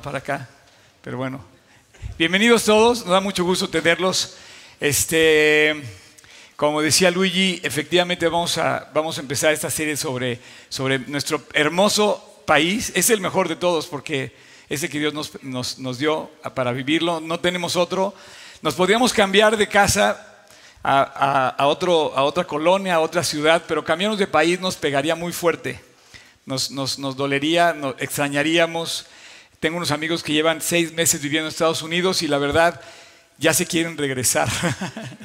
para acá, pero bueno. Bienvenidos todos, nos da mucho gusto tenerlos. Este, como decía Luigi, efectivamente vamos a, vamos a empezar esta serie sobre, sobre nuestro hermoso país. Es el mejor de todos porque es el que Dios nos, nos, nos dio para vivirlo. No tenemos otro. Nos podríamos cambiar de casa a, a, otro, a otra colonia, a otra ciudad, pero cambiarnos de país nos pegaría muy fuerte. Nos, nos, nos dolería, nos extrañaríamos. Tengo unos amigos que llevan seis meses viviendo en Estados Unidos y la verdad ya se quieren regresar.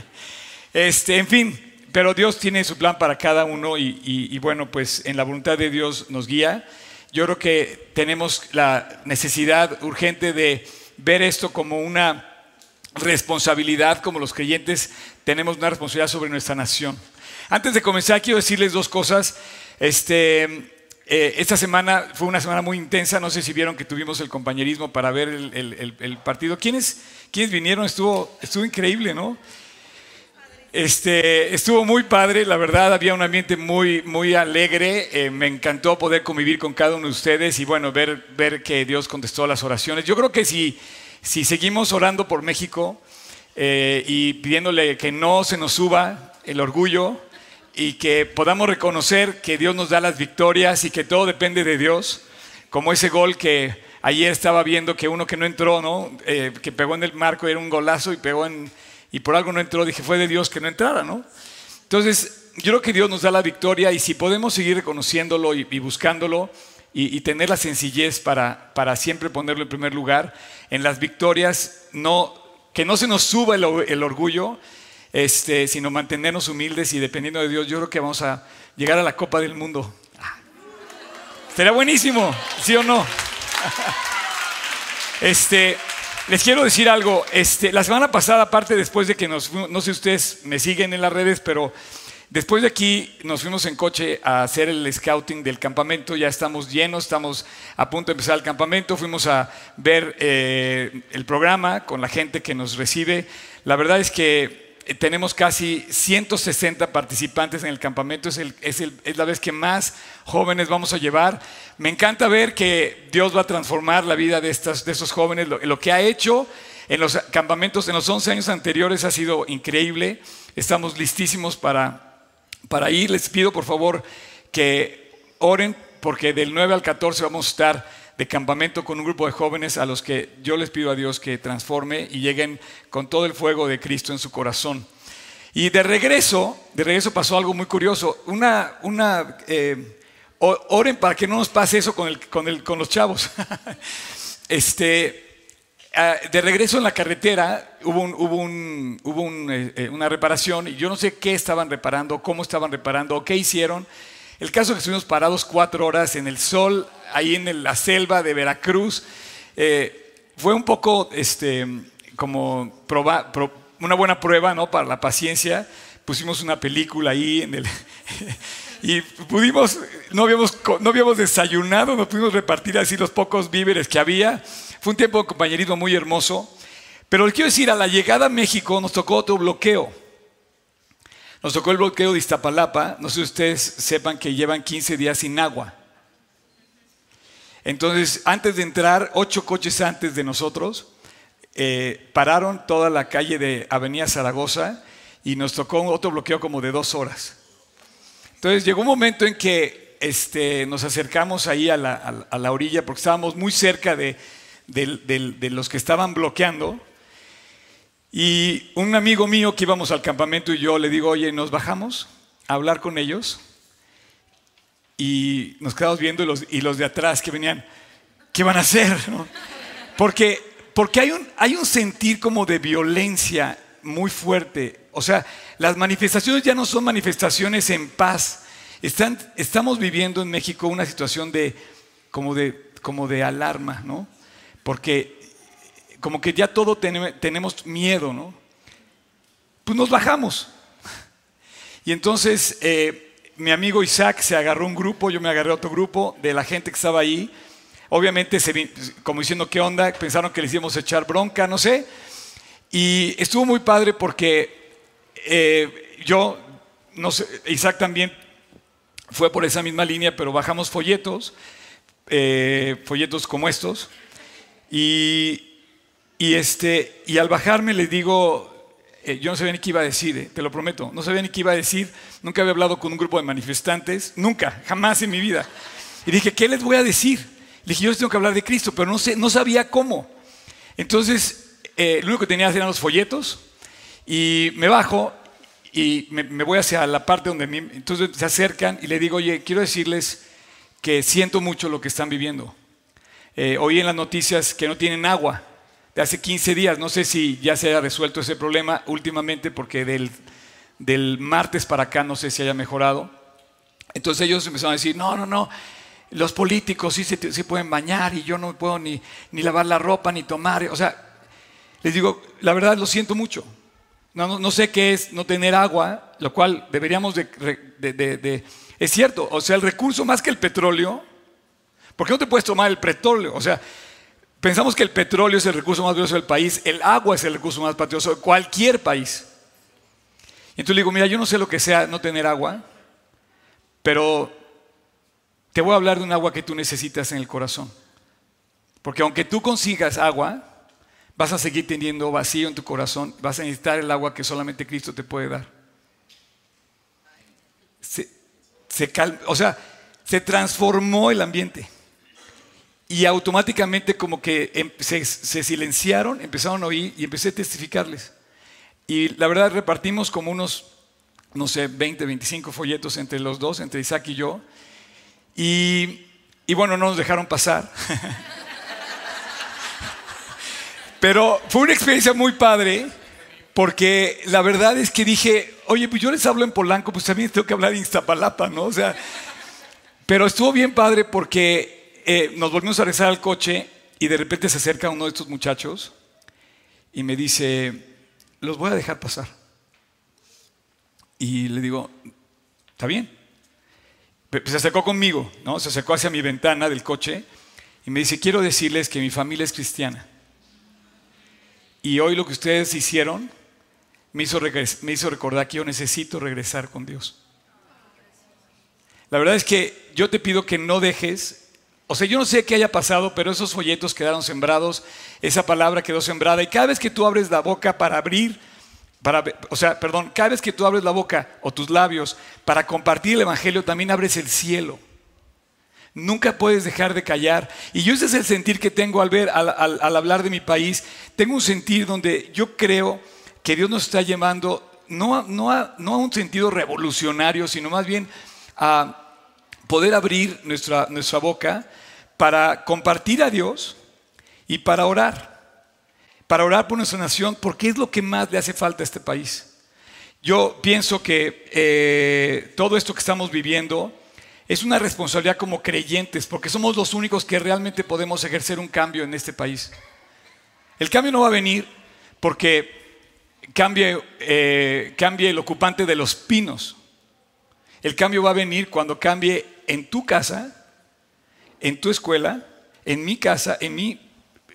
este, en fin, pero Dios tiene su plan para cada uno y, y, y, bueno, pues en la voluntad de Dios nos guía. Yo creo que tenemos la necesidad urgente de ver esto como una responsabilidad, como los creyentes tenemos una responsabilidad sobre nuestra nación. Antes de comenzar, quiero decirles dos cosas. Este, eh, esta semana fue una semana muy intensa, no sé si vieron que tuvimos el compañerismo para ver el, el, el partido. ¿Quiénes, ¿Quiénes, vinieron? Estuvo, estuvo increíble, ¿no? Este, estuvo muy padre, la verdad, había un ambiente muy, muy alegre, eh, me encantó poder convivir con cada uno de ustedes y bueno, ver, ver que Dios contestó las oraciones. Yo creo que si, si seguimos orando por México eh, y pidiéndole que no se nos suba el orgullo, y que podamos reconocer que Dios nos da las victorias y que todo depende de Dios, como ese gol que ayer estaba viendo que uno que no entró, ¿no? Eh, que pegó en el marco era un golazo y pegó en y por algo no entró, dije fue de Dios que no entrara, ¿no? Entonces yo creo que Dios nos da la victoria y si podemos seguir reconociéndolo y, buscándolo y, tener la sencillez para, para siempre ponerlo en primer lugar en las victorias, no que no se nos suba el orgullo este, sino mantenernos humildes y dependiendo de Dios, yo creo que vamos a llegar a la Copa del Mundo. Sería buenísimo, ¿sí o no? Este, les quiero decir algo. Este, la semana pasada, aparte después de que nos fuimos, no sé si ustedes me siguen en las redes, pero después de aquí nos fuimos en coche a hacer el scouting del campamento. Ya estamos llenos, estamos a punto de empezar el campamento. Fuimos a ver eh, el programa con la gente que nos recibe. La verdad es que tenemos casi 160 participantes en el campamento, es, el, es, el, es, la vez que más jóvenes vamos a llevar. Me encanta ver que Dios va a transformar la vida de, estas, de jóvenes, lo, lo, que ha hecho en los campamentos en los 11 años anteriores ha sido increíble. Estamos listísimos para, para ir. Les pido por favor que oren porque del 9 al 14 vamos a estar de campamento con un grupo de jóvenes a los que yo les pido a Dios que transforme y lleguen con todo el fuego de Cristo en su corazón. Y de regreso, de regreso pasó algo muy curioso. Una, una, eh, oren para que no nos pase eso con, el, con, el, con los chavos. este, de regreso en la carretera hubo, un, hubo, un, hubo un, eh, una reparación y yo no sé qué estaban reparando, cómo estaban reparando, qué hicieron. El caso es que estuvimos parados cuatro horas en el sol, ahí en la selva de Veracruz. Eh, fue un poco este, como proba, pro, una buena prueba ¿no? para la paciencia. Pusimos una película ahí en el, y pudimos, no habíamos, no habíamos desayunado, nos pudimos repartir así los pocos víveres que había. Fue un tiempo de compañerismo muy hermoso. Pero les quiero decir, a la llegada a México nos tocó otro bloqueo. Nos tocó el bloqueo de Iztapalapa. No sé si ustedes sepan que llevan 15 días sin agua. Entonces, antes de entrar, ocho coches antes de nosotros, eh, pararon toda la calle de Avenida Zaragoza y nos tocó otro bloqueo como de dos horas. Entonces, llegó un momento en que este, nos acercamos ahí a la, a la, orilla porque estábamos muy cerca de, de, los que estaban bloqueando. Y un amigo mío que íbamos al campamento y yo le digo, oye, nos bajamos a hablar con ellos. Y nos quedamos viendo y los, y los de atrás que venían, ¿qué van a hacer? ¿No? Porque, porque hay, un, hay un sentir como de violencia muy fuerte. O sea, las manifestaciones ya no son manifestaciones en paz. Están, estamos viviendo en México una situación de como de, como de alarma, ¿no? Porque como que ya todo ten, tenemos miedo, ¿no? Pues nos bajamos. Y entonces eh, mi amigo Isaac se agarró un grupo, yo me agarré otro grupo de la gente que estaba ahí. Obviamente, se, como diciendo, ¿qué onda? Pensaron que les íbamos a echar bronca, no sé. Y estuvo muy padre porque eh, yo, no sé, Isaac también fue por esa misma línea, pero bajamos folletos, eh, folletos como estos Y, y, este, y al bajarme les digo, eh, yo no sabía ni qué iba a decir, eh, te lo prometo, no sabía ni qué iba a decir, nunca había hablado con un grupo de manifestantes, nunca, jamás en mi vida. Y dije, ¿qué les voy a decir? Le dije, yo les tengo que hablar de Cristo, pero no, sé, no sabía cómo. Entonces, eh, lo único que tenía eran los folletos y me bajo y me, voy hacia la parte donde entonces se acercan y le digo, oye, quiero decirles que siento mucho lo que están viviendo. oí en las noticias que no tienen agua de hace 15 días. No sé si ya se haya resuelto ese problema últimamente porque del, del martes para acá no sé si haya mejorado. Entonces ellos empezaron a decir, no, no, no, los políticos sí se, pueden bañar y yo no puedo ni, ni, lavar la ropa ni tomar. O sea, les digo, la verdad lo siento mucho. No, no, sé qué es no tener agua, lo cual deberíamos de, de, de, Es cierto, o sea, el recurso más que el petróleo, ¿por qué no te puedes tomar el petróleo? O sea, Pensamos que el petróleo es el recurso más valioso del país, el agua es el recurso más valioso de cualquier país. Y entonces le digo, mira, yo no sé lo que sea no tener agua, pero te voy a hablar de un agua que tú necesitas en el corazón. Porque aunque tú consigas agua, vas a seguir teniendo vacío en tu corazón, vas a necesitar el agua que solamente Cristo te puede dar. O sea, se transformó el ambiente. Y automáticamente como que em, se, silenciaron, empezaron a oír y empecé a testificarles. Y la verdad repartimos como unos, no sé, 20, 25 folletos entre los dos, entre Isaac y yo. Y, y bueno, no nos dejaron pasar. Pero fue una experiencia muy padre porque la verdad es que dije, oye, pues yo les hablo en Polanco, pues también tengo que hablar en Iztapalapa, ¿no? O sea, pero estuvo bien padre porque eh, nos volvimos a regresar al coche y de repente se acerca uno de estos muchachos y me dice, los voy a dejar pasar. Y le digo, está bien. Se acercó conmigo, ¿no? Se acercó hacia mi ventana del coche y me dice, quiero decirles que mi familia es cristiana. Y hoy lo que ustedes hicieron me hizo, me hizo recordar que yo necesito regresar con Dios. La verdad es que yo te pido que no dejes o sea, yo no sé qué haya pasado, pero esos folletos quedaron sembrados, esa palabra quedó sembrada y cada vez que tú abres la boca para abrir, para, o sea, perdón, cada vez que tú abres la boca o tus labios para compartir el Evangelio, también abres el cielo. Nunca puedes dejar de callar. Y yo ese es el sentir que tengo al ver, al, hablar de mi país. Tengo un sentir donde yo creo que Dios nos está llamando no, a, no a un sentido revolucionario, sino más bien a poder abrir nuestra, nuestra boca para compartir a Dios y para orar. Para orar por nuestra nación, porque es lo que más le hace falta a este país. Yo pienso que eh, todo esto que estamos viviendo es una responsabilidad como creyentes, porque somos los únicos que realmente podemos ejercer un cambio en este país. El cambio no va a venir porque cambie, eh, cambie el ocupante de los pinos. El cambio va a venir cuando cambie en tu casa, en tu escuela, en mi casa, en mi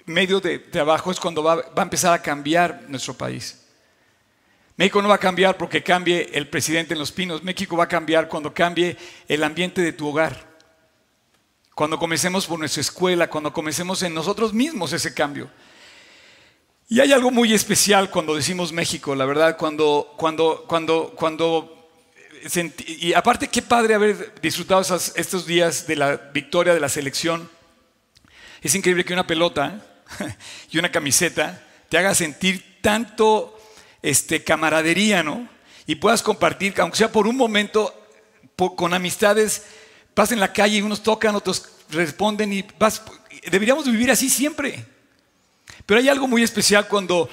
medio de trabajo, es cuando va, a empezar a cambiar nuestro país. México no va a cambiar porque cambie el presidente en los pinos. México va a cambiar cuando cambie el ambiente de tu hogar. Cuando comencemos por nuestra escuela, cuando comencemos en nosotros mismos ese cambio. Y hay algo muy especial cuando decimos México, la verdad, cuando, cuando, cuando, cuando y aparte, qué padre haber disfrutado estos días de la victoria de la selección. Es increíble que una pelota y una camiseta te haga sentir tanto este, camaradería, ¿no? Y puedas compartir, aunque sea por un momento, con amistades, vas en la calle y unos tocan, otros responden y vas. Deberíamos vivir así siempre. Pero hay algo muy especial cuando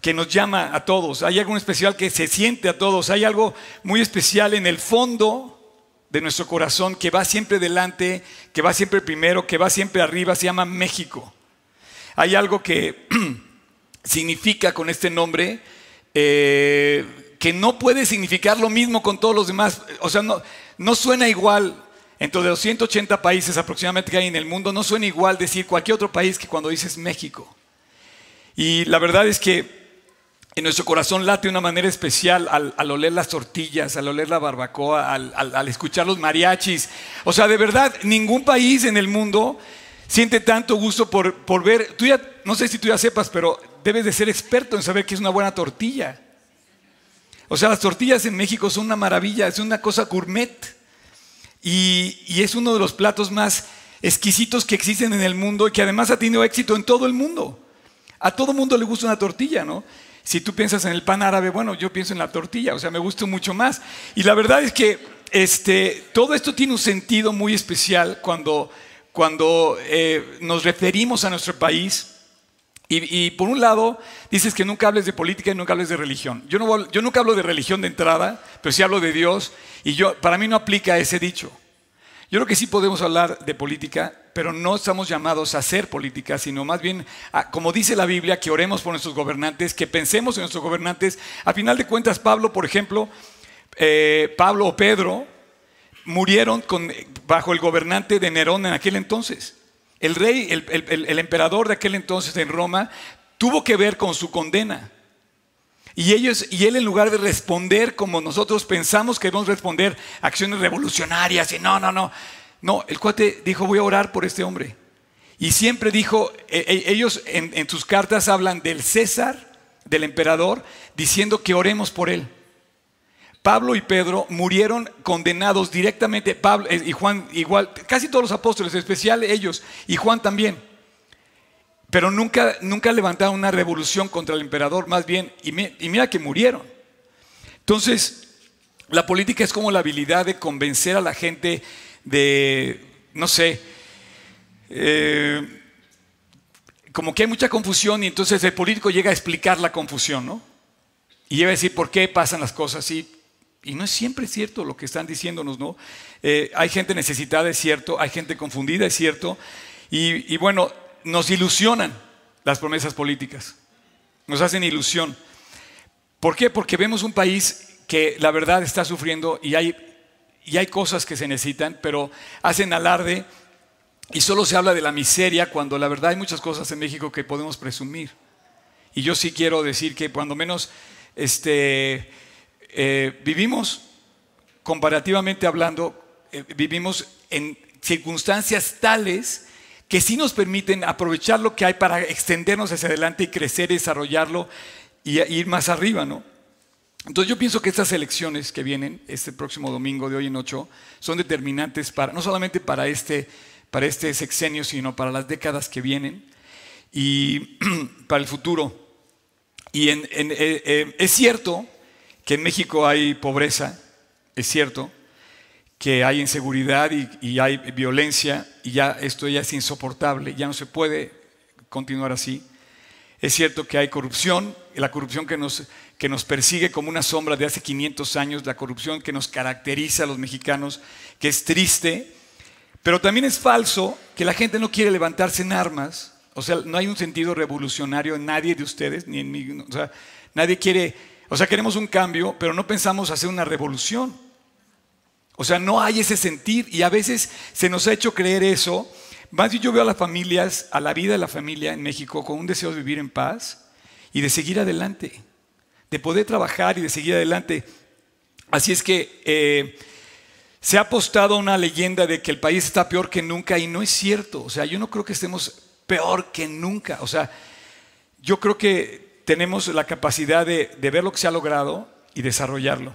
que nos llama a todos, hay algo especial que se siente a todos, hay algo muy especial en el fondo de nuestro corazón que va siempre delante, que va siempre primero, que va siempre arriba, se llama México. Hay algo que significa con este nombre eh, que no puede significar lo mismo con todos los demás, o sea, no, no suena igual. Entre los 180 países aproximadamente que hay en el mundo, no suena igual decir cualquier otro país que cuando dices México. Y la verdad es que en nuestro corazón late de una manera especial al, oler las tortillas, al oler la barbacoa, al, escuchar los mariachis. O sea, de verdad, ningún país en el mundo siente tanto gusto por, por ver, tú ya, no sé si tú ya sepas, pero debes de ser experto en saber que es una buena tortilla. O sea, las tortillas en México son una maravilla, es una cosa gourmet. Y, y, es uno de los platos más exquisitos que existen en el mundo y que además ha tenido éxito en todo el mundo. A todo mundo le gusta una tortilla, ¿no? Si tú piensas en el pan árabe, bueno, yo pienso en la tortilla, o sea, me gusta mucho más. Y la verdad es que este, todo esto tiene un sentido muy especial cuando, cuando eh, nos referimos a nuestro país. Y, por un lado, dices que nunca hables de política y nunca hables de religión. Yo, no, yo nunca hablo de religión de entrada, pero sí hablo de Dios. Y yo, para mí no aplica ese dicho. Yo creo que sí podemos hablar de política, pero no estamos llamados a hacer política, sino más bien, como dice la Biblia, que oremos por nuestros gobernantes, que pensemos en nuestros gobernantes. A final de cuentas, Pablo, por ejemplo, eh, Pablo o Pedro murieron bajo el gobernante de Nerón en aquel entonces. El rey, el emperador de aquel entonces en Roma, tuvo que ver con su condena. Y ellos, y él en lugar de responder como nosotros pensamos que debemos responder, acciones revolucionarias y no, no, no. No, el cuate dijo, voy a orar por este hombre. Y siempre dijo, e, e, ellos en, sus cartas hablan del César, del emperador, diciendo que oremos por él. Pablo y Pedro murieron condenados directamente, Pablo eh, y Juan igual, casi todos los apóstoles, en especial ellos, y Juan también. Pero nunca, nunca levantaron una revolución contra el emperador, más bien, y, mira que murieron. Entonces, la política es como la habilidad de convencer a la gente de, no sé, eh, como que hay mucha confusión y entonces el político llega a explicar la confusión, ¿no? Y llega a decir por qué pasan las cosas así. Y no es siempre cierto lo que están diciéndonos, ¿no? Eh, hay gente necesitada, es cierto, hay gente confundida, es cierto. y bueno, nos ilusionan las promesas políticas, nos hacen ilusión. ¿Por qué? Porque vemos un país que la verdad está sufriendo y hay, y hay cosas que se necesitan, pero hacen alarde y solo se habla de la miseria cuando la verdad hay muchas cosas en México que podemos presumir. Y yo sí quiero decir que cuando menos este, eh, vivimos, comparativamente hablando, eh, vivimos en circunstancias tales que sí nos permiten aprovechar lo que hay para extendernos hacia adelante y crecer desarrollarlo y ir más arriba, ¿no? Entonces yo pienso que estas elecciones que vienen este próximo domingo de hoy en ocho son determinantes para, no solamente para este, para este sexenio, sino para las décadas que vienen y para el futuro. Y en, eh, eh, es cierto que en México hay pobreza, es cierto, que hay inseguridad y, hay violencia y ya esto ya es insoportable, ya no se puede continuar así. Es cierto que hay corrupción, la corrupción que nos, que nos persigue como una sombra de hace 500 años, la corrupción que nos caracteriza a los mexicanos, que es triste, pero también es falso que la gente no quiere levantarse en armas, o sea, no hay un sentido revolucionario en nadie de ustedes, ni en mí, o sea, nadie quiere, o sea, queremos un cambio, pero no pensamos hacer una revolución. O sea, no hay ese sentir y a veces se nos ha hecho creer eso. Más bien yo veo a las familias, a la vida de la familia en México con un deseo de vivir en paz y de seguir adelante, de poder trabajar y de seguir adelante. Así es que eh, se ha apostado una leyenda de que el país está peor que nunca y no es cierto. O sea, yo no creo que estemos peor que nunca. O sea, yo creo que tenemos la capacidad de, de ver lo que se ha logrado y desarrollarlo.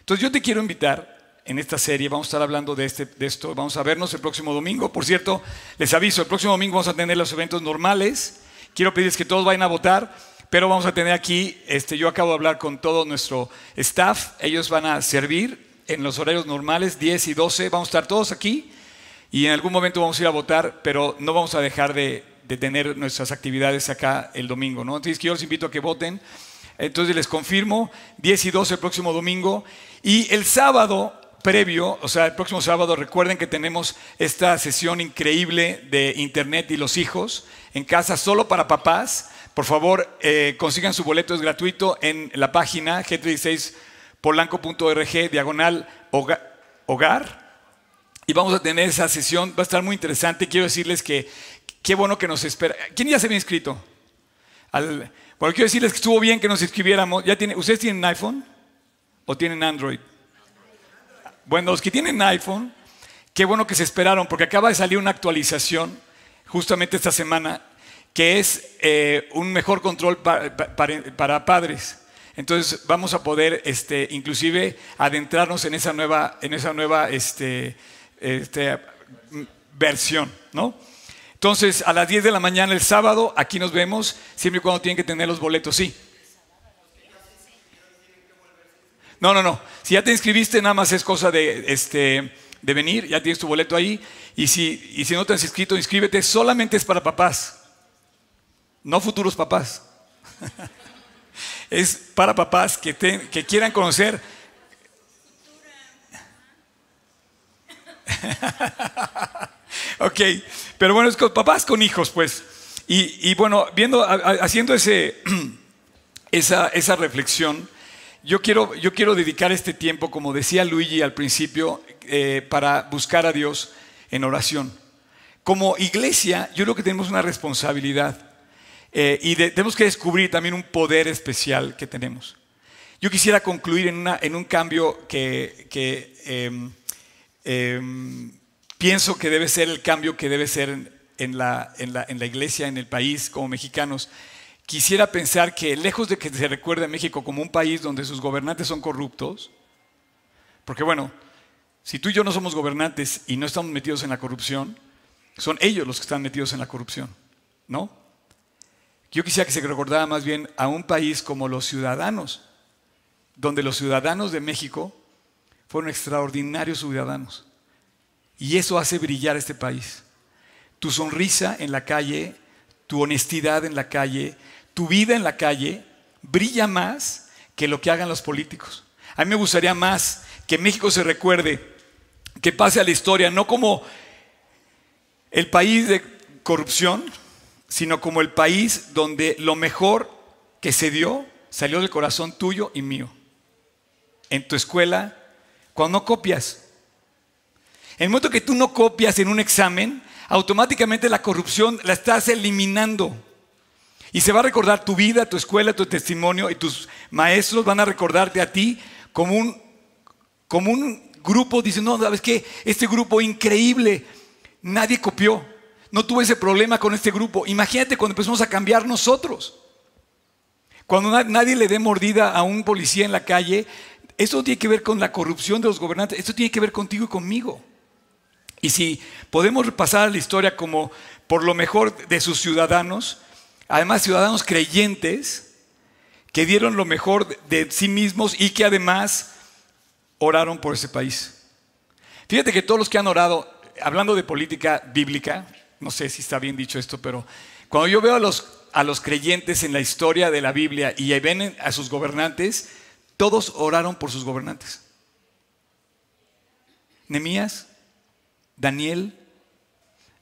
Entonces yo te quiero invitar en esta serie. Vamos a estar hablando de, este, de esto. Vamos a vernos el próximo domingo. Por cierto, les aviso, el próximo domingo vamos a tener los eventos normales. Quiero pedirles que todos vayan a votar, pero vamos a tener aquí, este, yo acabo de hablar con todo nuestro staff. Ellos van a servir en los horarios normales, 10 y 12. Vamos a estar todos aquí y en algún momento vamos a ir a votar, pero no vamos a dejar de, de tener nuestras actividades acá el domingo. ¿no? Entonces, yo los invito a que voten. Entonces les confirmo, 10 y 12 el próximo domingo. Y el sábado previo, o sea, el próximo sábado, recuerden que tenemos esta sesión increíble de Internet y los hijos en casa solo para papás. Por favor, eh, consigan su boleto, es gratuito en la página g36polanco.org, diagonal hogar. Y vamos a tener esa sesión, va a estar muy interesante. Quiero decirles que qué bueno que nos espera. ¿Quién ya se había inscrito? bueno, quiero decirles que estuvo bien que nos inscribiéramos. ¿Ya tiene, ¿Ustedes tienen iPhone o tienen Android? Bueno, los que tienen iPhone, qué bueno que se esperaron, porque acaba de salir una actualización justamente esta semana, que es eh, un mejor control para, padres. Entonces vamos a poder, este, inclusive, adentrarnos en esa nueva, en esa nueva este, este, versión, ¿no? Entonces, a las 10 de la mañana el sábado, aquí nos vemos, siempre y cuando tienen que tener los boletos, sí. No, no, no. Si ya te inscribiste, nada más es cosa de, este, de venir, ya tienes tu boleto ahí. Y si, y si no te has inscrito, inscríbete. Solamente es para papás, no futuros papás. es para papás que, que quieran conocer. ok, pero bueno, es con papás con hijos, pues. Y, bueno, viendo, haciendo ese, esa, esa reflexión, yo quiero, yo quiero dedicar este tiempo, como decía Luigi al principio, eh, para buscar a Dios en oración. Como iglesia, yo creo que tenemos una responsabilidad eh, y tenemos que descubrir también un poder especial que tenemos. Yo quisiera concluir en, una, en un cambio que, que em, em, pienso que debe ser el cambio que debe ser en, la, en, la, en la iglesia, en el país, como mexicanos. Quisiera pensar que lejos de que se recuerde a México como un país donde sus gobernantes son corruptos, porque bueno, si tú y yo no somos gobernantes y no estamos metidos en la corrupción, son ellos los que están metidos en la corrupción, ¿no? Yo quisiera que se recordara más bien a un país como los ciudadanos, donde los ciudadanos de México fueron extraordinarios ciudadanos. Y eso hace brillar este país. Tu sonrisa en la calle, tu honestidad en la calle, tu vida en la calle, brilla más que lo que hagan los políticos. A mí me gustaría más que México se recuerde, que pase a la historia, no como el país de corrupción, sino como el país donde lo mejor que se dio salió del corazón tuyo y mío. En tu escuela, cuando no copias. En el momento que tú no copias en un examen, automáticamente la corrupción la estás eliminando. Y se va a recordar tu vida, tu escuela, tu testimonio y tus maestros van a recordarte a ti como un, como un grupo. Dicen, no, ¿sabes qué? Este grupo increíble, nadie copió no tuve ese problema con este grupo. Imagínate cuando empezamos a cambiar nosotros. Cuando nadie le dé mordida a un policía en la calle, esto tiene que ver con la corrupción de los gobernantes, esto tiene que ver contigo y conmigo. Y si podemos repasar la historia como por lo mejor de sus ciudadanos, además ciudadanos creyentes, que dieron lo mejor de sí mismos y que además oraron por ese país. Fíjate que todos los que han orado, hablando de política bíblica, no sé si está bien dicho esto, pero cuando yo veo a los, a los creyentes en la historia de la Biblia y ven a sus gobernantes, todos oraron por sus gobernantes. Nemías, Daniel,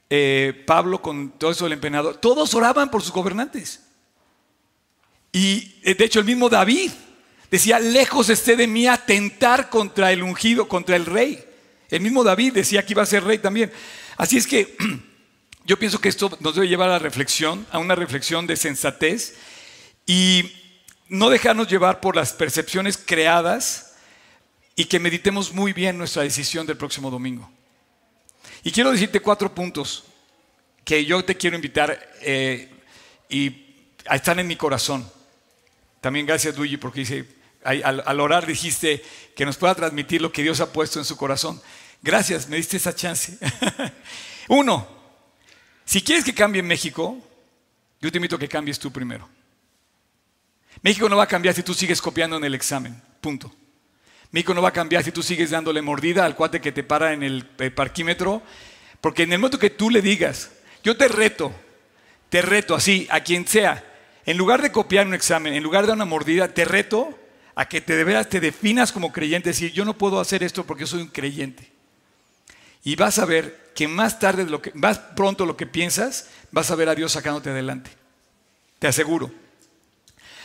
eh, Pablo con todo eso del empenador, todos oraban por sus gobernantes. Y eh, de hecho el mismo David decía, lejos esté de mí atentar contra el ungido, contra el rey. El mismo David decía que iba a ser rey también. Así es que Yo pienso que esto nos debe llevar a la reflexión, a una reflexión de sensatez y no dejarnos llevar por las percepciones creadas y que meditemos muy bien nuestra decisión del próximo domingo. Y quiero decirte cuatro puntos que yo te quiero invitar eh, y están en mi corazón. También gracias Luigi porque al, al orar dijiste que nos pueda transmitir lo que Dios ha puesto en su corazón. Gracias, me diste esa chance. Uno, si quieres que cambie México, yo te invito a que cambies tú primero. México no va a cambiar si tú sigues copiando en el examen, punto. México no va a cambiar si tú sigues dándole mordida al cuate que te para en el parquímetro, porque en el momento que tú le digas, yo te reto, te reto así, a quien sea, en lugar de copiar un examen, en lugar de una mordida, te reto a que te de te definas como creyente, decir, yo no puedo hacer esto porque soy un creyente. Y vas a ver que más tarde, lo más pronto lo que piensas, vas a ver a Dios sacándote adelante. Te aseguro.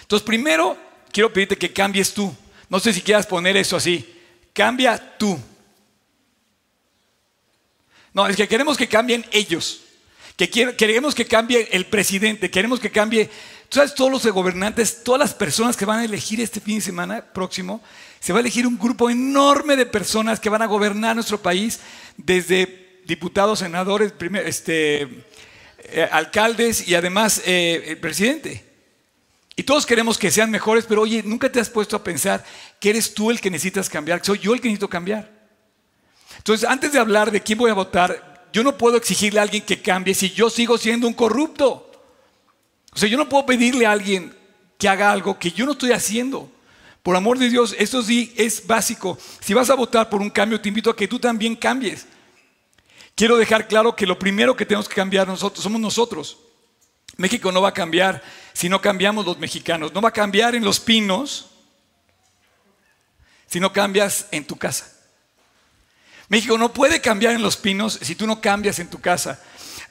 Entonces, primero, quiero pedirte que cambies tú. No sé si quieras poner eso así. Cambia tú. No, es que queremos que cambien ellos. Que queremos que cambie el presidente. Queremos que cambie, tú sabes, todos los gobernantes, todas las personas que van a elegir este fin de semana próximo. Se va a elegir un grupo enorme de personas que van a gobernar nuestro país desde diputados, senadores, este, eh, alcaldes y además eh, el presidente. Y todos queremos que sean mejores, pero oye, nunca te has puesto a pensar que eres tú el que necesitas cambiar, soy yo el que necesito cambiar. Entonces, antes de hablar de quién voy a votar, yo no puedo exigirle a alguien que cambie si yo sigo siendo un corrupto. O sea, yo no puedo pedirle a alguien que haga algo que yo no estoy haciendo. Por amor de Dios, esto sí es básico. Si vas a votar por un cambio, te invito a que tú también cambies. Quiero dejar claro que lo primero que tenemos que cambiar nosotros somos nosotros. México no va a cambiar si no cambiamos los mexicanos. No va a cambiar en los pinos si no cambias en tu casa. México no puede cambiar en los pinos si tú no cambias en tu casa.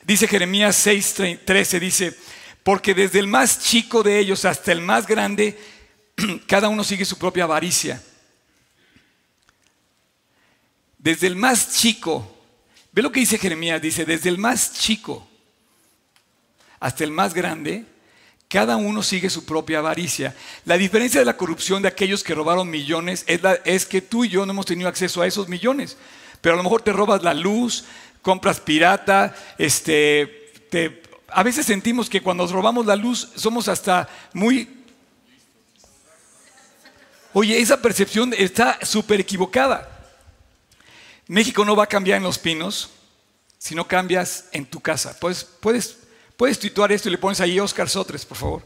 Dice Jeremías 6:13, dice, porque desde el más chico de ellos hasta el más grande, cada uno sigue su propia avaricia. Desde el más chico, ve lo que dice Jeremías, dice, desde el más chico hasta el más grande, cada uno sigue su propia avaricia. La diferencia de la corrupción de aquellos que robaron millones es, que tú y yo no hemos tenido acceso a esos millones. Pero a lo mejor te robas la luz, compras pirata, este, a veces sentimos que cuando nos robamos la luz somos hasta muy... Oye, esa percepción está súper equivocada. México no va a cambiar en los pinos si no cambias en tu casa. Puedes, puedes Puedes titular esto y le pones ahí Oscar Sotres, por favor.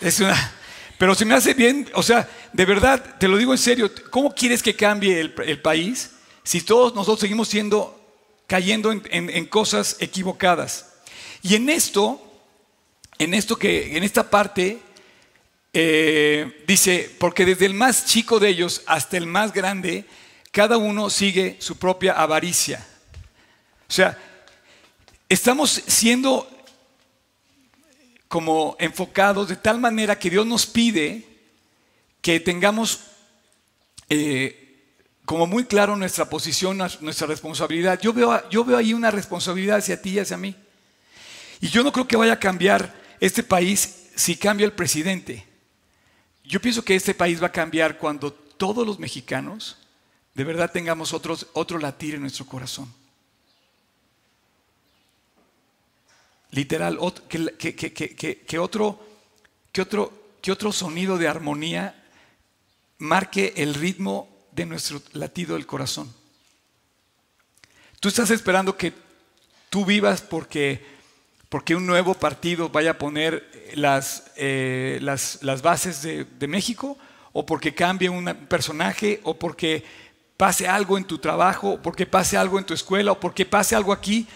Es una, pero se me hace bien, o sea, de verdad, te lo digo en serio, ¿cómo quieres que cambie el, país si todos nosotros seguimos siendo, cayendo en, cosas equivocadas? Y en esto, en esto que, en esta parte, eh, dice, porque desde el más chico de ellos hasta el más grande, cada uno sigue su propia avaricia. O sea, estamos siendo como enfocados de tal manera que Dios nos pide que tengamos eh, como muy claro nuestra posición, nuestra responsabilidad. Yo veo, yo veo ahí una responsabilidad hacia ti y hacia mí. Y yo no creo que vaya a cambiar este país si cambia el presidente. Yo pienso que este país va a cambiar cuando todos los mexicanos de verdad tengamos otro latir en nuestro corazón. Literal, que, otro, que, otro, que otro sonido de armonía marque el ritmo de nuestro latido del corazón. Tú estás esperando que tú vivas porque, porque un nuevo partido vaya a poner las, eh, las, las bases de, de, México, o porque cambie un personaje, o porque pase algo en tu trabajo, o porque pase algo en tu escuela, o porque pase algo aquí.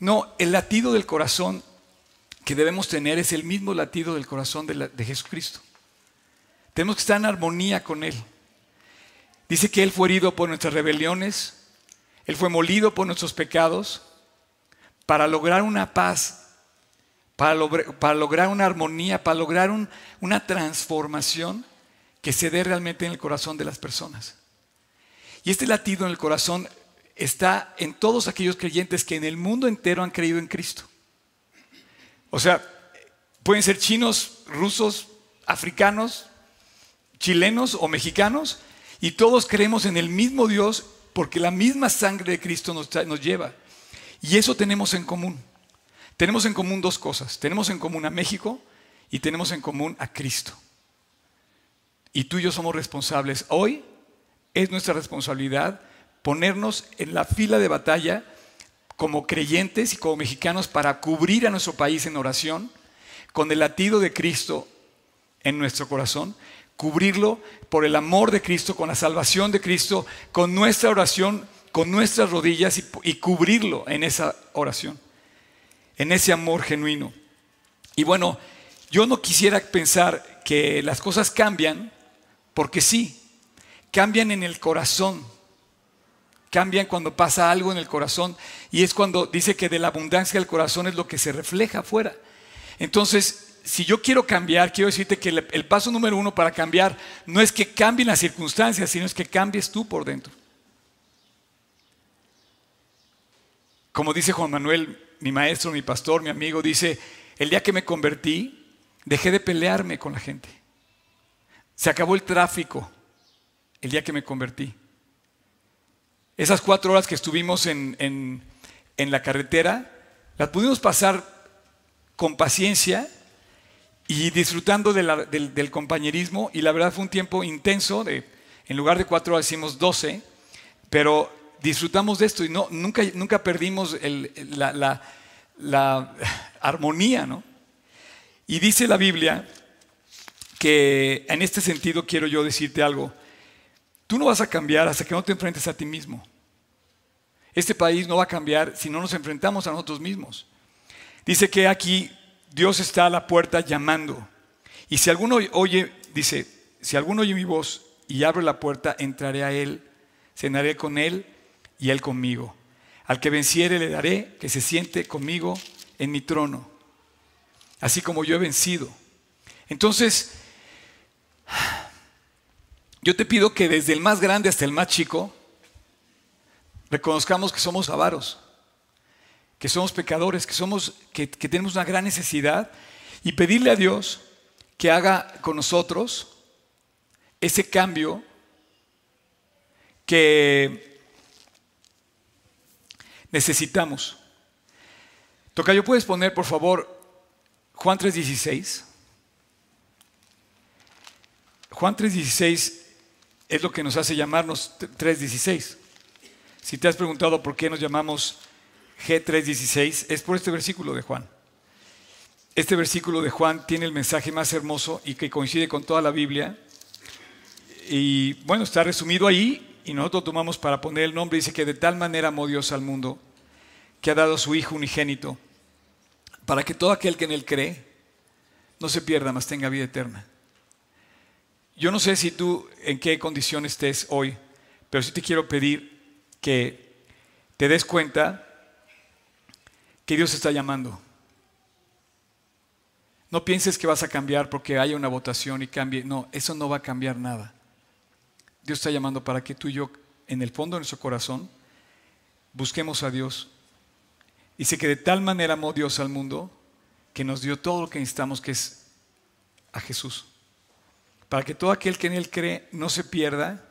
No, el latido del corazón que debemos tener es el mismo latido del corazón de, Jesucristo. Tenemos que estar en armonía con Él. Dice que Él fue herido por nuestras rebeliones, Él fue molido por nuestros pecados, para lograr una paz, para, lograr una armonía, para lograr una transformación que se dé realmente en el corazón de las personas. Y este latido en el corazón está en todos aquellos creyentes que en el mundo entero han creído en Cristo. O sea, pueden ser chinos, rusos, africanos, chilenos o mexicanos, y todos creemos en el mismo Dios porque la misma sangre de Cristo nos, nos lleva. Y eso tenemos en común. Tenemos en común dos cosas. Tenemos en común a México y tenemos en común a Cristo. Y tú y yo somos responsables. Hoy es nuestra responsabilidad ponernos en la fila de batalla como creyentes y como mexicanos para cubrir a nuestro país en oración, con el latido de Cristo en nuestro corazón, cubrirlo por el amor de Cristo, con la salvación de Cristo, con nuestra oración, con nuestras rodillas y, cubrirlo en esa oración, en ese amor genuino. Y bueno, yo no quisiera pensar que las cosas cambian, porque sí, cambian en el corazón cambian cuando pasa algo en el corazón y es cuando dice que de la abundancia del corazón es lo que se refleja afuera. Entonces, si yo quiero cambiar, quiero decirte que el, paso número uno para cambiar no es que cambien las circunstancias, sino es que cambies tú por dentro. Como dice Juan Manuel, mi maestro, mi pastor, mi amigo, dice, el día que me convertí, dejé de pelearme con la gente. Se acabó el tráfico el día que me convertí. Esas cuatro horas que estuvimos en, la carretera, las pudimos pasar con paciencia y disfrutando del, compañerismo. Y la verdad fue un tiempo intenso, de, en lugar de cuatro horas hicimos doce, pero disfrutamos de esto y no, nunca, nunca perdimos la, la armonía, ¿no? Y dice la Biblia que en este sentido quiero yo decirte algo. Tú no vas a cambiar hasta que no te enfrentes a ti mismo. Este país no va a cambiar si no nos enfrentamos a nosotros mismos. Dice que aquí Dios está a la puerta llamando. Y si alguno oye, dice, si alguno oye mi voz y abre la puerta, entraré a él, cenaré con él y él conmigo. Al que venciere le daré que se siente conmigo en mi trono, así como yo he vencido. Entonces, yo te pido que desde el más grande hasta el más chico, reconozcamos que somos avaros, que somos pecadores, que, somos, que, tenemos una gran necesidad y pedirle a Dios que haga con nosotros ese cambio que necesitamos. Tocayo, ¿puedes poner, por favor, Juan 3.16? Juan 3.16 es lo que nos hace llamarnos 3.16. Si te has preguntado por qué nos llamamos G3.16, es por este versículo de Juan. Este versículo de Juan tiene el mensaje más hermoso y que coincide con toda la Biblia. Y bueno, está resumido ahí y nosotros tomamos para poner el nombre. Dice que de tal manera amó Dios al mundo que ha dado su Hijo unigénito para que todo aquel que en Él cree no se pierda, mas tenga vida eterna. Yo no sé si tú en qué condición estés hoy, pero sí te quiero pedir que te des cuenta que Dios está llamando. No pienses que vas a cambiar porque haya una votación y cambie. No, eso no va a cambiar nada. Dios está llamando para que tú y yo, en el fondo de nuestro corazón, busquemos a Dios Dice que de tal manera amó Dios al mundo que nos dio todo lo que necesitamos, que es a Jesús. Para que todo aquel que en Él cree no se pierda,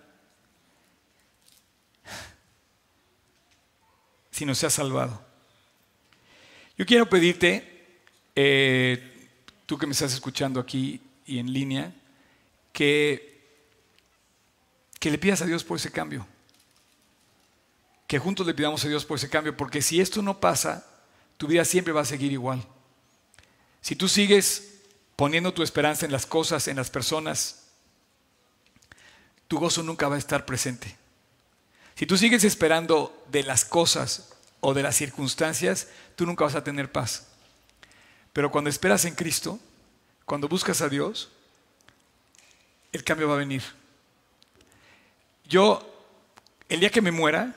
sino sea salvado. Yo quiero pedirte, eh, tú que me estás escuchando aquí y en línea, que, que le pidas a Dios por ese cambio que juntos le pidamos a Dios por ese cambio, porque si esto no pasa, tu vida siempre va a seguir igual. Si tú sigues poniendo tu esperanza en las cosas, en las personas, tu gozo nunca va a estar presente. Si tú sigues esperando de las cosas o de las circunstancias, tú nunca vas a tener paz. Pero cuando esperas en Cristo, cuando buscas a Dios, el cambio va a venir. Yo, el día que me muera,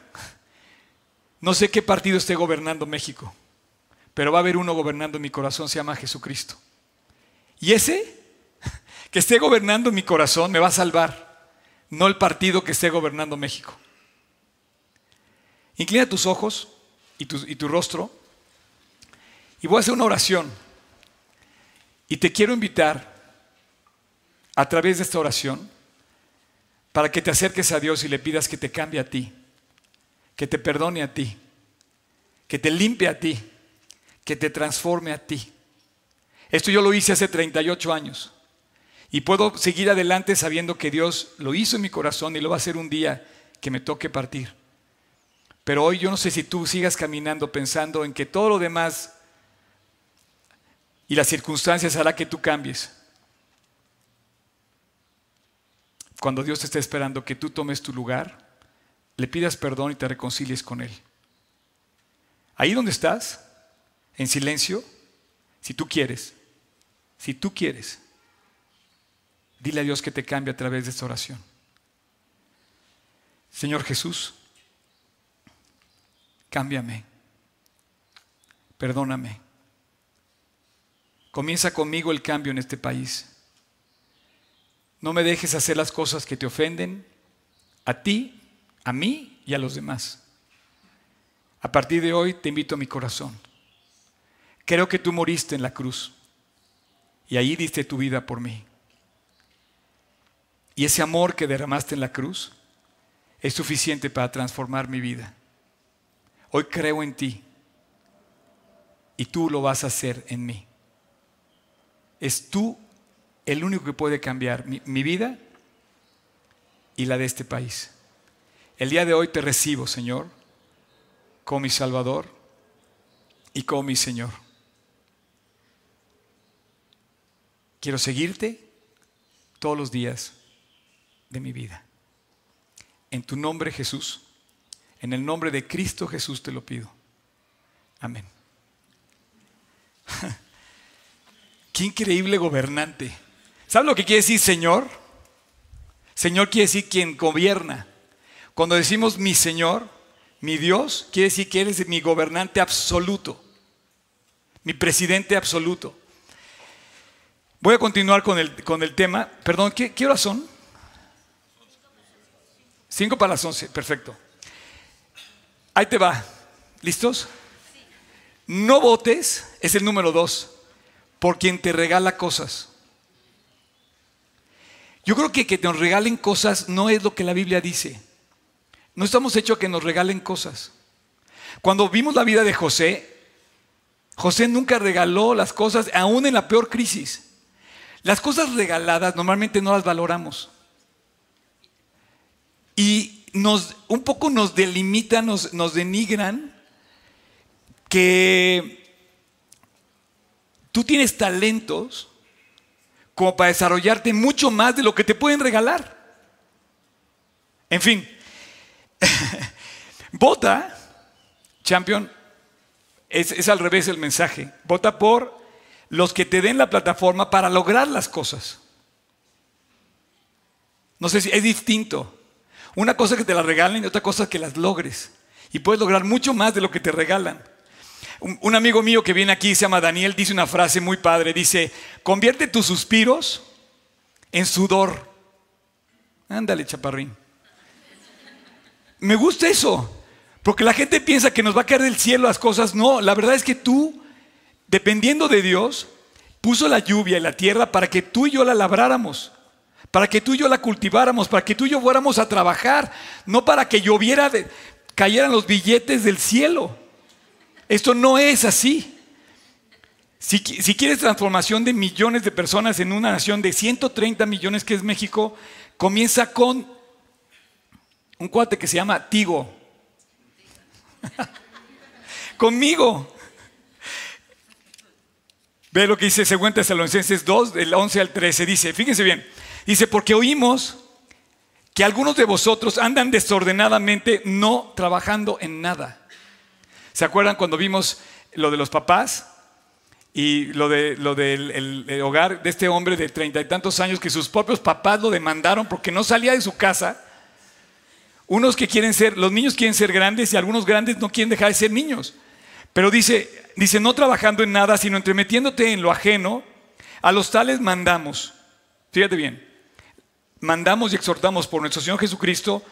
no sé qué partido esté gobernando México, pero va a haber uno gobernando mi corazón, se llama Jesucristo. Y ese que esté gobernando mi corazón me va a salvar, no el partido que esté gobernando México. Inclina tus ojos y tu, rostro y voy a hacer una oración. Y te quiero invitar a través de esta oración para que te acerques a Dios y le pidas que te cambie a ti que te perdone a ti, que te limpie a ti, que te transforme a ti. Esto yo lo hice hace 38 años y puedo seguir adelante sabiendo que Dios lo hizo en mi corazón y lo va a hacer un día que me toque partir. Pero hoy yo no sé si tú sigas caminando pensando en que todo lo demás y las circunstancias hará que tú cambies. Cuando Dios te está esperando que tú tomes tu lugar le pidas perdón y te reconcilies con Él. Ahí donde estás, en silencio, si tú quieres, si tú quieres, dile a Dios que te cambie a través de esta oración. Señor Jesús, cámbiame, perdóname. Comienza conmigo el cambio en este país. No me dejes hacer las cosas que te ofenden a ti a mí y a los demás. A partir de hoy te invito a mi corazón. Creo que tú moriste en la cruz y ahí diste tu vida por mí. Y ese amor que derramaste en la cruz es suficiente para transformar mi vida. Hoy creo en ti y tú lo vas a hacer en mí. es tú el único que puede cambiar mi, mi vida y la de este país. El día de hoy te recibo, Señor, como mi Salvador y como mi Señor. Quiero seguirte todos los días de mi vida. En tu nombre, Jesús, en el nombre de Cristo Jesús te lo pido. Amén. Qué increíble gobernante. ¿Sabes lo que quiere decir Señor? Señor quiere decir quien gobierna. Cuando decimos mi Señor, mi Dios, quiere decir que eres mi gobernante absoluto, mi presidente absoluto. Voy a continuar con el, con el tema. Perdón, ¿qué, ¿qué horas son? Cinco para las once, perfecto. Ahí te va. ¿Listos? No votes, es el número dos, por quien te regala cosas. Yo creo que que nos regalen cosas no es lo que la Biblia dice. No estamos hechos a que nos regalen cosas. Cuando vimos la vida de José, José nunca regaló las cosas, aún en la peor crisis. Las cosas regaladas normalmente no las valoramos. Y nos, un poco nos delimitan, nos, denigran que tú tienes talentos como para desarrollarte mucho más de lo que te pueden regalar. En fin, vota, champion, es, es, al revés el mensaje, vota por los que te den la plataforma para lograr las cosas. No sé si es distinto. Una cosa que te la regalen y otra cosa que las logres. Y puedes lograr mucho más de lo que te regalan. Un, amigo mío que viene aquí, se llama Daniel, dice una frase muy padre. Dice, convierte tus suspiros en sudor. Ándale, chaparrín. Me gusta eso. Porque la gente piensa que nos va a caer del cielo las cosas. No, la verdad es que tú, dependiendo de Dios, puso la lluvia y la tierra para que tú y yo la labráramos. Para que tú y yo la cultiváramos, para que tú y yo fuéramos a trabajar, no para que lloviera, cayeran los billetes del cielo. Esto no es así. Si, quieres transformación de millones de personas en una nación de 130 millones que es México, comienza con un cuate que se llama Tigo. Conmigo. Ve lo que dice 2 Tesalonicenses 2, del 11 al 13. Dice, fíjense bien, dice, porque oímos que algunos de vosotros andan desordenadamente no trabajando en nada. ¿Se acuerdan cuando vimos lo de los papás? Y lo, de, lo del hogar de este hombre de treinta y tantos años que sus propios papás lo demandaron porque no salía de su casa. Unos que quieren ser, los niños quieren ser grandes y algunos grandes no quieren dejar de ser niños. Pero dice, dice, no trabajando en nada, sino entremetiéndote en lo ajeno, a los tales mandamos. Fíjate bien, mandamos y exhortamos por nuestro Señor Jesucristo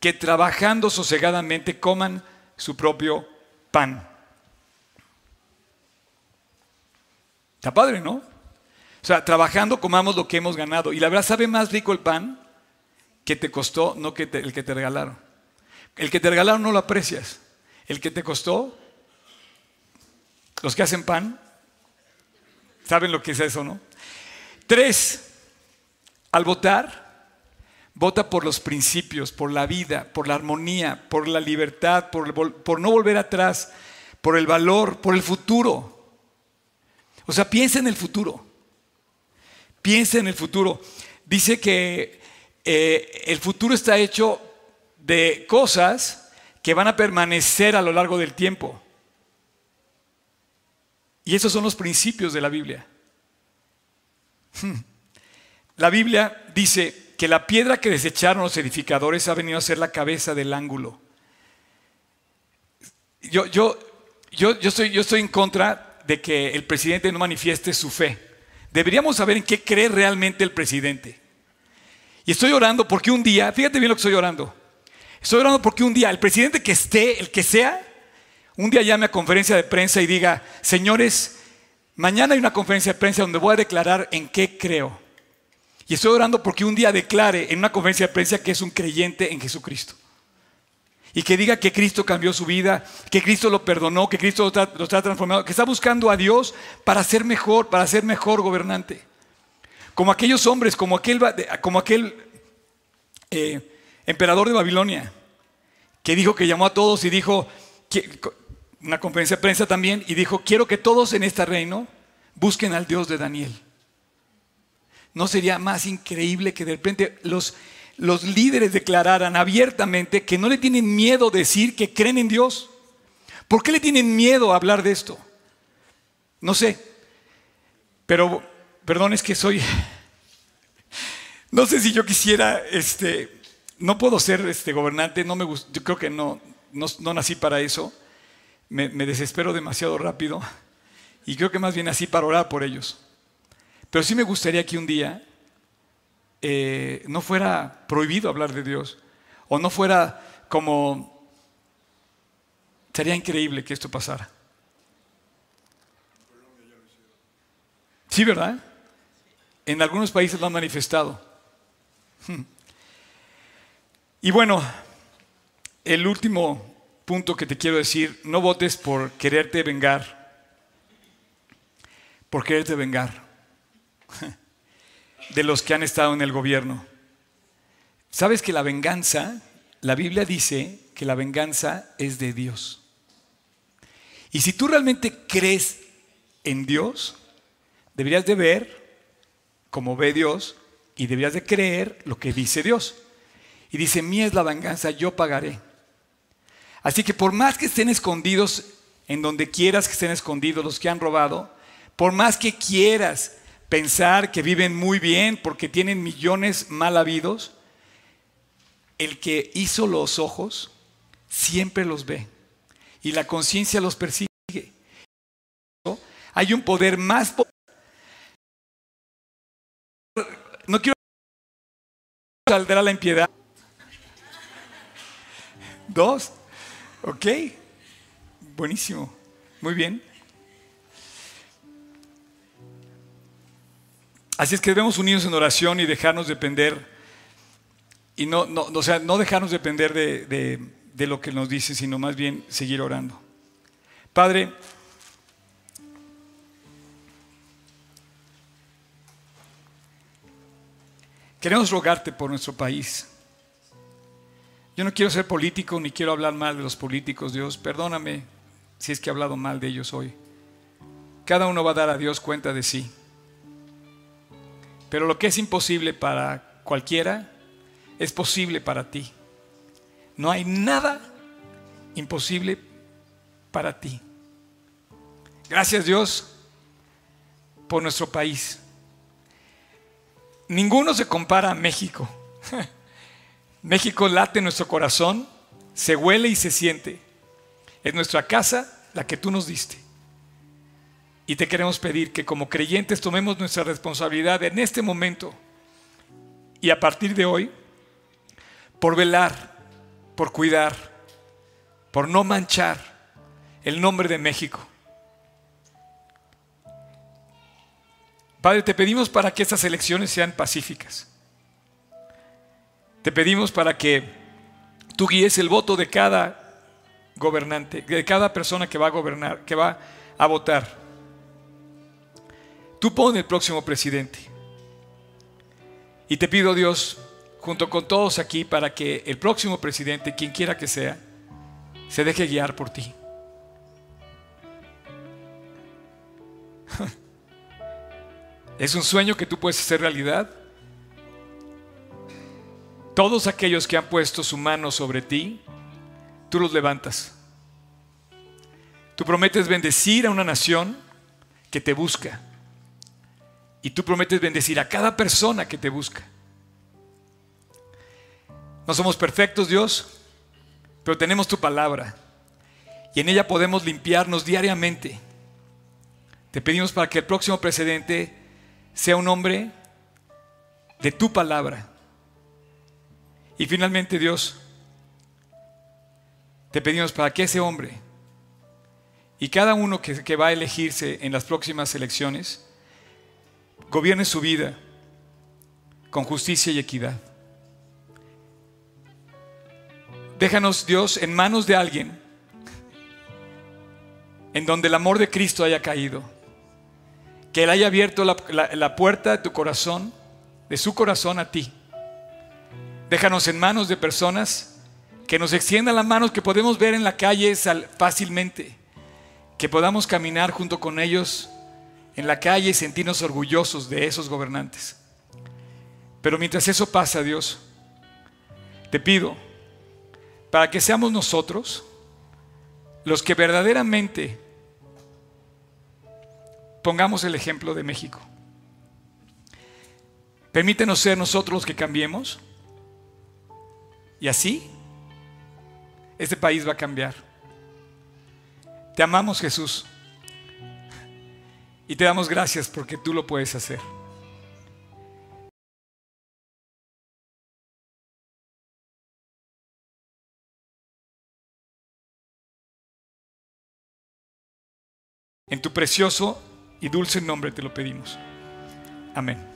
que trabajando sosegadamente coman su propio pan. Está padre, ¿no? O sea, trabajando comamos lo que hemos ganado. Y la verdad, ¿sabe más rico el pan que te costó, no que el que te regalaron? El que te regalaron no lo aprecias. El que te costó, los que hacen pan, saben lo que es eso, ¿no? Tres, al votar, Vota por los principios, por la vida, por la armonía, por la libertad, por, no volver atrás, por el valor, por el futuro. O sea, piensa en el futuro. Piensa en el futuro. Dice que eh, el futuro está hecho de cosas que van a permanecer a lo largo del tiempo. Y esos son los principios de la Biblia. La Biblia dice, que la piedra que desecharon los edificadores ha venido a ser la cabeza del ángulo. Yo, yo, yo, yo, estoy, yo estoy en contra de que el presidente no manifieste su fe. Deberíamos saber en qué cree realmente el presidente. Y estoy orando porque un día, fíjate bien lo que estoy orando. Estoy orando porque un día el presidente que esté, el que sea, un día llame a conferencia de prensa y diga, señores, mañana hay una conferencia de prensa donde voy a declarar en qué creo. Y estoy orando porque un día declare en una conferencia de prensa que es un creyente en Jesucristo. y que diga que Cristo cambió su vida, que Cristo lo perdonó, que Cristo lo está, transformando, que está buscando a Dios para ser mejor, para ser mejor gobernante. Como aquellos hombres, como aquel, como aquel eh, emperador de Babilonia, que dijo que llamó a todos y dijo, una conferencia de prensa también, y dijo, quiero que todos en este reino busquen al Dios de Daniel. ¿No sería más increíble que de repente los, los líderes declararan abiertamente que no le tienen miedo decir que creen en Dios? ¿Por qué le tienen miedo a hablar de esto? No sé, pero perdón, es que soy, no sé si yo quisiera, este, no puedo ser este gobernante, no me yo creo que no, no, nací para eso, me, desespero demasiado rápido y creo que más bien nací para orar por ellos. Pero sí me gustaría que un día eh, no fuera prohibido hablar de Dios o no fuera como... Sería increíble que esto pasara. Sí, ¿verdad? En algunos países lo han manifestado. Y bueno, el último punto que te quiero decir, no votes por quererte vengar, por quererte vengar de los que han estado en el gobierno. ¿Sabes que la venganza, la Biblia dice que la venganza es de Dios? Y si tú realmente crees en Dios, deberías de ver como ve Dios y deberías de creer lo que dice Dios. Y dice, mía es la venganza, yo pagaré. Así que por más que estén escondidos en donde quieras que estén escondidos los que han robado, por más que quieras pensar que viven muy bien porque tienen millones mal habidos, el que hizo los ojos siempre los ve y la conciencia los persigue. Hay un poder más No quiero saldrá la impiedad. Dos. Ok. Buenísimo. Muy bien. Así es que debemos unirnos en oración y dejarnos depender, y no, no, o sea, no dejarnos depender de, de lo que nos dice, sino más bien seguir orando. Padre, queremos rogarte por nuestro país. Yo no quiero ser político ni quiero hablar mal de los políticos, Dios. Perdóname si es que he hablado mal de ellos hoy. Cada uno va a dar a Dios cuenta de sí. Pero lo que es imposible para cualquiera es posible para ti. No hay nada imposible para ti. Gracias Dios por nuestro país. Ninguno se compara a México. México late en nuestro corazón, se huele y se siente. Es nuestra casa la que tú nos diste. Y te queremos pedir que como creyentes tomemos nuestra responsabilidad en este momento y a partir de hoy por velar, por cuidar, por no manchar el nombre de México. Padre, te pedimos para que estas elecciones sean pacíficas. Te pedimos para que tú guíes el voto de cada gobernante, de cada persona que va a gobernar, que va a votar. Tú pon el próximo presidente. Y te pido, Dios, junto con todos aquí, para que el próximo presidente, quien quiera que sea, se deje guiar por ti. Es un sueño que tú puedes hacer realidad. Todos aquellos que han puesto su mano sobre ti, tú los levantas. Tú prometes bendecir a una nación que te busca. Y tú prometes bendecir a cada persona que te busca. No somos perfectos, Dios, pero tenemos tu palabra. Y en ella podemos limpiarnos diariamente. Te pedimos para que el próximo presidente sea un hombre de tu palabra. Y finalmente, Dios, te pedimos para que ese hombre y cada uno que, va a elegirse en las próximas elecciones, gobierne su vida con justicia y equidad. Déjanos, Dios, en manos de alguien en donde el amor de Cristo haya caído. Que Él haya abierto la, la puerta de tu corazón, de su corazón a ti. Déjanos en manos de personas que nos extiendan las manos que podemos ver en la calle fácilmente. Que podamos caminar junto con ellos en la calle y sentirnos orgullosos de esos gobernantes. Pero mientras eso pasa, Dios, te pido para que seamos nosotros los que verdaderamente pongamos el ejemplo de México. Permítenos ser nosotros los que cambiemos y así este país va a cambiar. Te amamos Jesús y te damos gracias porque tú lo puedes hacer. En tu precioso y dulce nombre te lo pedimos. Amén.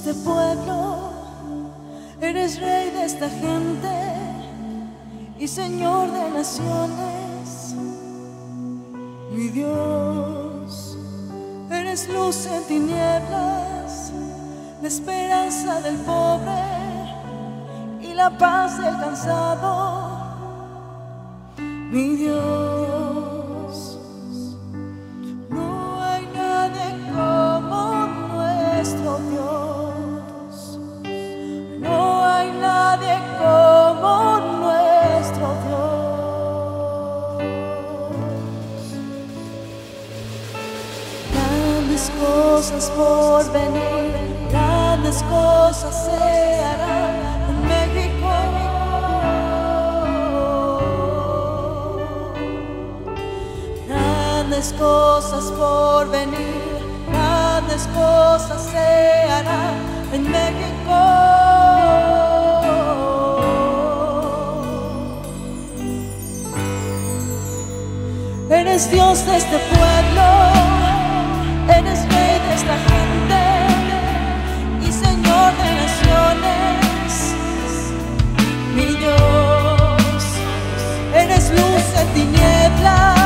Este pueblo, eres rey de esta gente y señor de naciones. Mi Dios, eres luz en tinieblas, la esperanza del pobre y la paz del cansado. Mi Dios. Grandes cosas se harán en México. Grandes cosas por venir, grandes cosas se harán en México. Eres Dios de este pueblo, naciones, mi Dios, eres luz en tinieblas,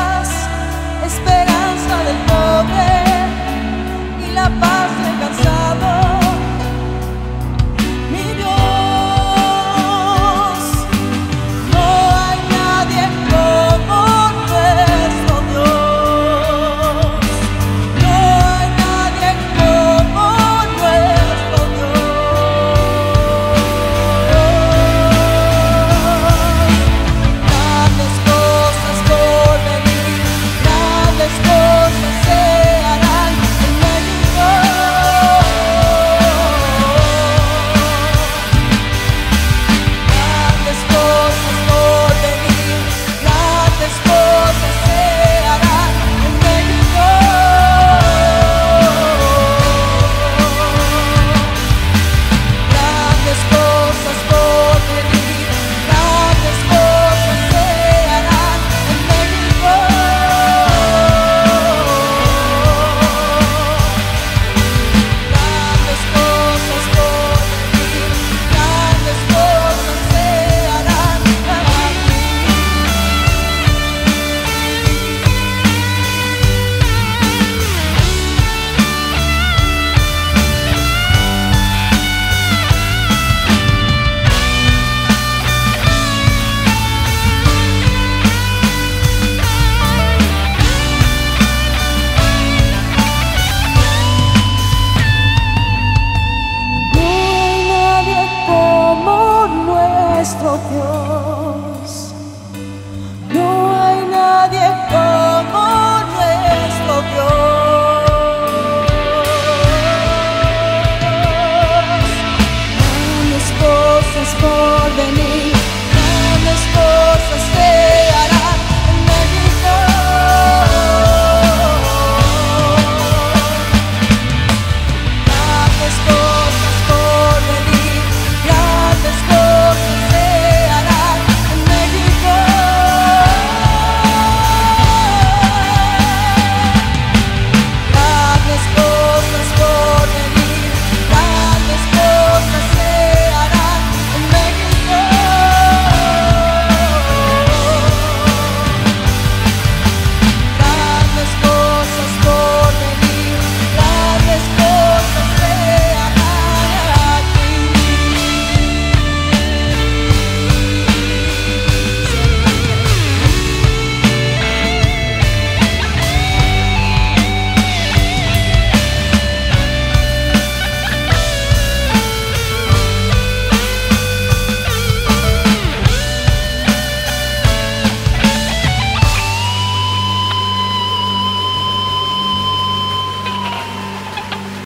nuestro Dios.